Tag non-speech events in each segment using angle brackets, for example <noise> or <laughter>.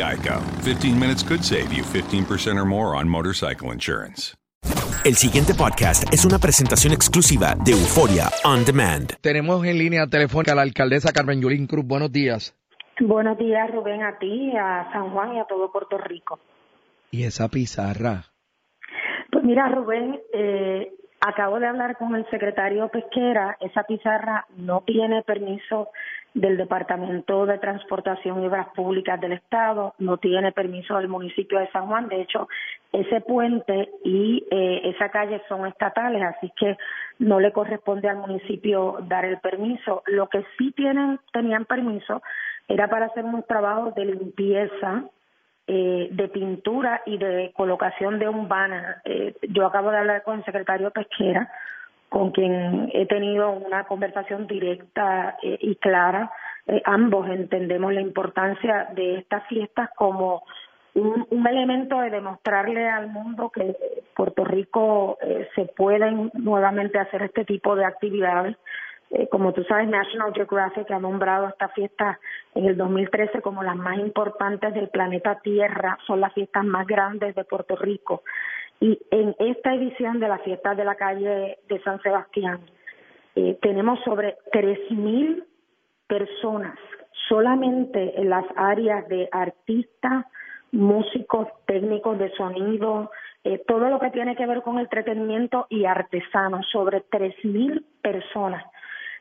Geico. 15 minutes could save you 15% or more on motorcycle insurance. El siguiente podcast es una presentación exclusiva de Euforia On Demand. Tenemos en línea telefónica a la alcaldesa Carmen Yulín Cruz. Buenos días. Buenos días, Rubén, a ti, a San Juan y a todo Puerto Rico. ¿Y esa pizarra? Pues mira, Rubén, eh, acabo de hablar con el secretario Pesquera. Esa pizarra no tiene permiso del Departamento de Transportación y Obras Públicas del Estado, no tiene permiso del municipio de San Juan. De hecho, ese puente y eh, esa calle son estatales, así que no le corresponde al municipio dar el permiso. Lo que sí tienen, tenían permiso era para hacer unos trabajos de limpieza, eh, de pintura y de colocación de un banner. Eh, yo acabo de hablar con el secretario Pesquera, con quien he tenido una conversación directa eh, y clara. Eh, ambos entendemos la importancia de estas fiestas como un, elemento de demostrarle al mundo que Puerto Rico eh, se pueden nuevamente hacer este tipo de actividades. Eh, como tú sabes, National Geographic ha nombrado estas fiestas en el 2013 como las más importantes del planeta Tierra, son las fiestas más grandes de Puerto Rico. Y en esta edición de las fiestas de la calle de San Sebastián, eh, tenemos sobre 3.000 personas solamente en las áreas de artistas, músicos, técnicos de sonido, eh, todo lo que tiene que ver con entretenimiento y artesanos, sobre 3.000 personas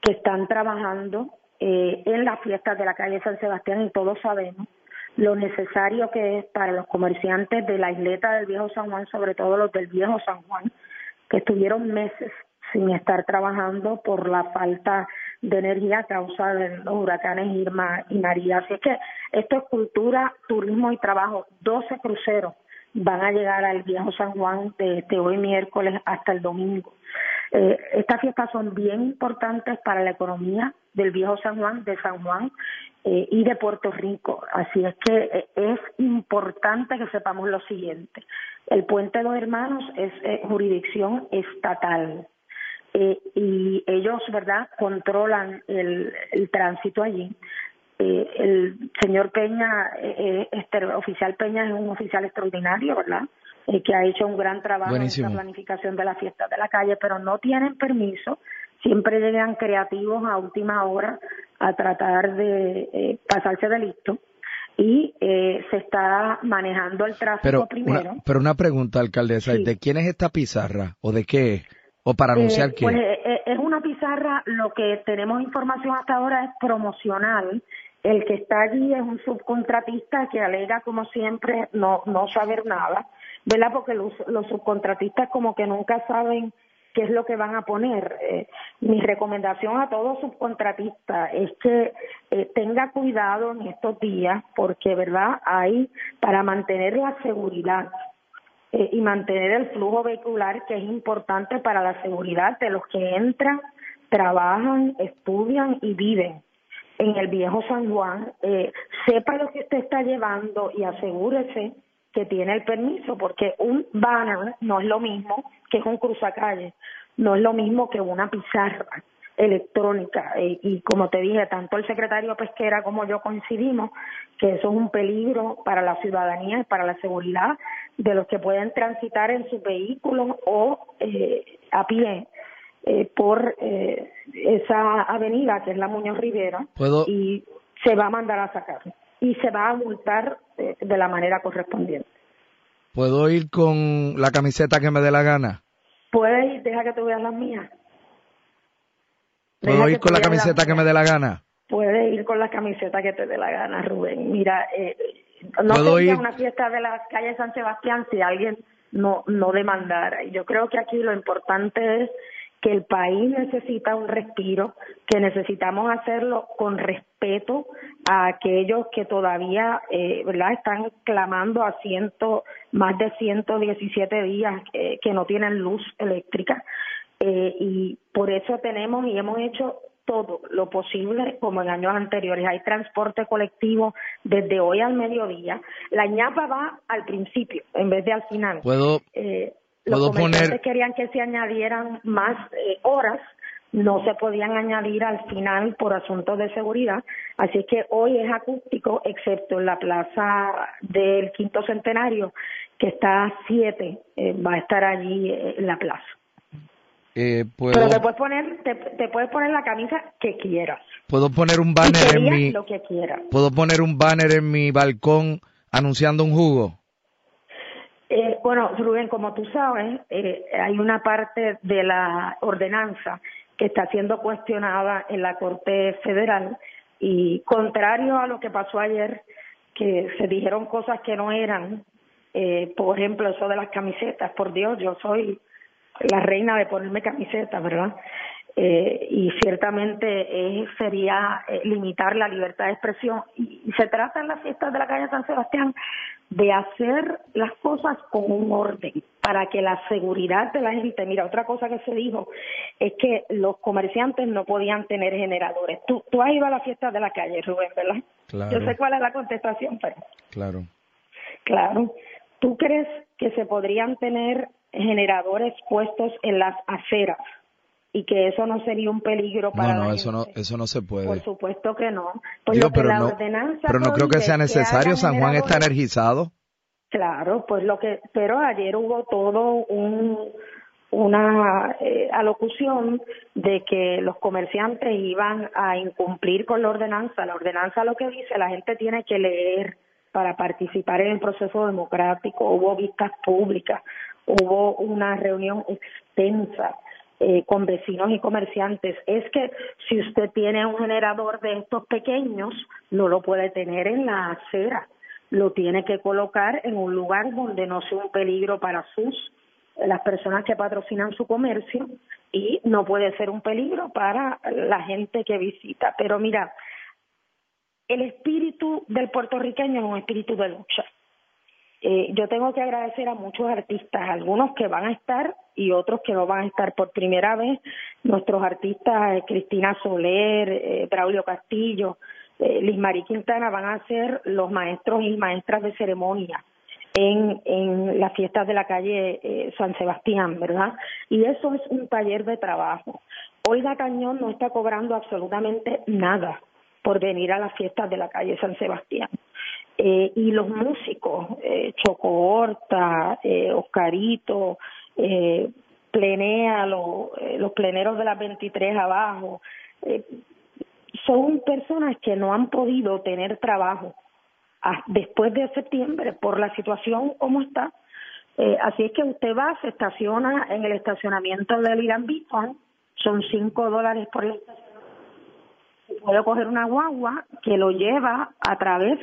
que están trabajando eh, en las fiestas de la calle San Sebastián y todos sabemos lo necesario que es para los comerciantes de la isleta del Viejo San Juan, sobre todo los del Viejo San Juan, que estuvieron meses sin estar trabajando por la falta de energía a causa de los huracanes Irma y María. Así es que esto es cultura, turismo y trabajo. 12 cruceros van a llegar al Viejo San Juan desde hoy miércoles hasta el domingo. Eh, estas fiestas son bien importantes para la economía del Viejo San Juan, de San Juan eh, y de Puerto Rico. Así es que eh, es importante que sepamos lo siguiente. El Puente de los Hermanos es eh, jurisdicción estatal eh, y ellos, ¿verdad?, controlan el, el tránsito allí. El señor Peña, este oficial Peña es un oficial extraordinario, ¿verdad? que ha hecho un gran trabajo Buenísimo. en la planificación de las fiestas de la calle, pero no tienen permiso. Siempre llegan creativos a última hora a tratar de eh, pasarse de listo y eh, se está manejando el tráfico Pero primero. una, pero una pregunta, alcaldesa, Sí. ¿de quién es esta pizarra? ¿O de qué? es? ¿O para anunciar Eh, qué? Pues eh, eh, es una pizarra, lo que tenemos información hasta ahora es promocional. El que está allí es un subcontratista que alega, como siempre, no, no saber nada, ¿verdad? Porque los, los subcontratistas como que nunca saben qué es lo que van a poner. Eh, mi recomendación a todo subcontratista es que eh, tenga cuidado en estos días porque, ¿verdad? Hay para mantener la seguridad eh, y mantener el flujo vehicular que es importante para la seguridad de los que entran, trabajan, estudian y viven en el viejo San Juan. Eh, sepa lo que usted está llevando y asegúrese que tiene el permiso, porque un banner no es lo mismo que un cruzacalle, no es lo mismo que una pizarra electrónica. Eh, y como te dije tanto el secretario pesquera como yo coincidimos que eso es un peligro para la ciudadanía y para la seguridad de los que pueden transitar en sus vehículos o eh, a pie eh, por eh, esa avenida que es la Muñoz Rivera ¿Puedo- y se va a mandar a sacar y se va a multar eh, de la manera correspondiente. ¿Puedo ir con la camiseta que me dé la gana? Puedes ir, deja que tú veas las mías. ¿Puedo Deja ir que con la camiseta que me dé la gana? Puedes ir con la camiseta que te dé la gana, Rubén. Mira, eh, no ¿Puedo sería ir? una fiesta de las calles San Sebastián si alguien no, no demandara. Y yo creo que aquí lo importante es que el país necesita un respiro, que necesitamos hacerlo con respeto a aquellos que todavía eh, ¿verdad? están clamando a ciento, más de 117 días eh, que no tienen luz eléctrica. Eh, y por eso tenemos y hemos hecho todo lo posible como en años anteriores. Hay transporte colectivo desde hoy al mediodía. La ñapa va al principio en vez de al final. ¿Puedo, Eh, los poner- querían que se añadieran más eh, horas, no se podían añadir al final por asuntos de seguridad, así que hoy es acústico, excepto en la plaza del quinto centenario, que está a siete, eh, va a estar allí eh, en la plaza. Eh, ¿puedo, Pero te puedes poner, te, te puedes poner la camisa que quieras. ¿Puedo poner un banner en mi... lo que quieras. ¿Puedo poner un banner en mi balcón anunciando un jugo? Eh, bueno, Rubén, como tú sabes, eh, hay una parte de la ordenanza que está siendo cuestionada en la Corte Federal y contrario a lo que pasó ayer, que se dijeron cosas que no eran, eh, por ejemplo, eso de las camisetas, por Dios, yo soy la reina de ponerme camisetas, ¿verdad? Eh, y ciertamente eh, sería eh, limitar la libertad de expresión. Y, y se trata en las fiestas de la calle San Sebastián de hacer las cosas con un orden para que la seguridad de la gente, mira, otra cosa que se dijo es que los comerciantes no podían tener generadores. Tú, tú has ido a las fiestas de la calle, Rubén, ¿verdad? Claro. Yo sé cuál es la contestación, pero Claro. Claro. ¿Tú crees que se podrían tener generadores puestos en las aceras y que eso no sería un peligro para No, la no, eso no, eso no se puede. Por supuesto que no. Pues Digo, lo que pero la no, pero no creo que sea es necesario. San Juan está energizado. Claro, pues lo que, pero ayer hubo todo un una eh, alocución de que los comerciantes iban a incumplir con la ordenanza. La ordenanza lo que dice, la gente tiene que leer para participar en el proceso democrático. Hubo vistas públicas, hubo una reunión extensa eh, con vecinos y comerciantes. Es que si usted tiene un generador de estos pequeños, no lo puede tener en la acera lo tiene que colocar en un lugar donde no sea un peligro para sus las personas que patrocinan su comercio y no puede ser un peligro para la gente que visita. Pero mira, el espíritu del puertorriqueño es un espíritu de lucha. Eh, yo tengo que agradecer a muchos artistas, algunos que van a estar y otros que no van a estar por primera vez. Nuestros artistas, eh, Cristina Soler, eh, Braulio Castillo, eh, Liz Marí Quintana van a ser los maestros y maestras de ceremonia en, en las fiestas de la calle eh, San Sebastián, ¿verdad? Y eso es un taller de trabajo. Olga Cañón no está cobrando absolutamente nada por venir a las fiestas de la calle San Sebastián. y los músicos, eh, Choco Horta, eh, Oscarito, eh, Plenea, lo, eh, los pleneros de las 23 abajo, eh, son personas que no han podido tener trabajo a- después de septiembre por la situación como está. Eh, así es que usted va, se estaciona en el estacionamiento del Irán Bitcoin, son cinco dólares por el estacionamiento. Puede coger una guagua que lo lleva a través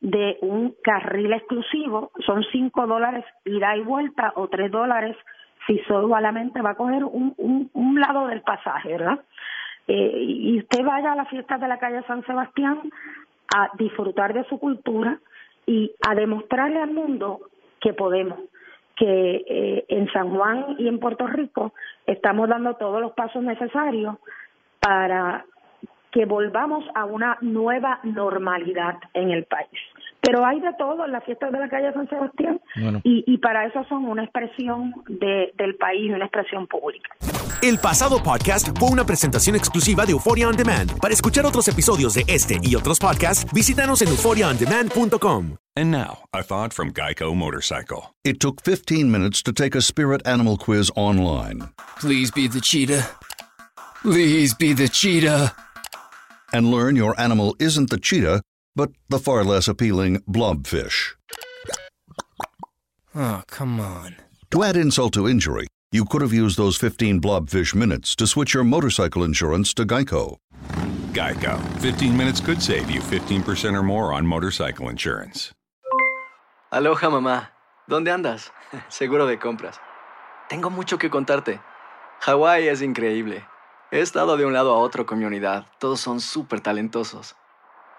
de un carril exclusivo, son cinco dólares ida y vuelta o tres dólares si solamente va a coger un, un, un lado del pasaje, ¿verdad? Eh, y usted vaya a las fiestas de la calle San Sebastián a disfrutar de su cultura y a demostrarle al mundo que podemos, que eh, en San Juan y en Puerto Rico estamos dando todos los pasos necesarios para que volvamos a una nueva normalidad en el país. Pero hay de todo en las fiestas de la calle San Sebastián Bueno. y, y para eso son una expresión de, del país, una expresión pública. El pasado podcast fue una presentación exclusiva de Euphoria On Demand. Para escuchar otros episodios de este y otros podcasts, visítanos en euphoriaondemand.com. And now, a thought from Geico Motorcycle. It took 15 minutes to take a spirit animal quiz online Please be the cheetah. Please be the cheetah. and learn your animal isn't the cheetah, but the far less appealing blobfish. Oh, come on. To add insult to injury, you could have used those 15 blobfish minutes to switch your motorcycle insurance to Geico. Geico. 15 minutes could save you 15% or more on motorcycle insurance. Aloha mamá, ¿dónde andas? <laughs> Seguro de compras. Tengo mucho que contarte. Hawái es increíble. He estado de un lado a otro con mi unidad. Todos son súper talentosos.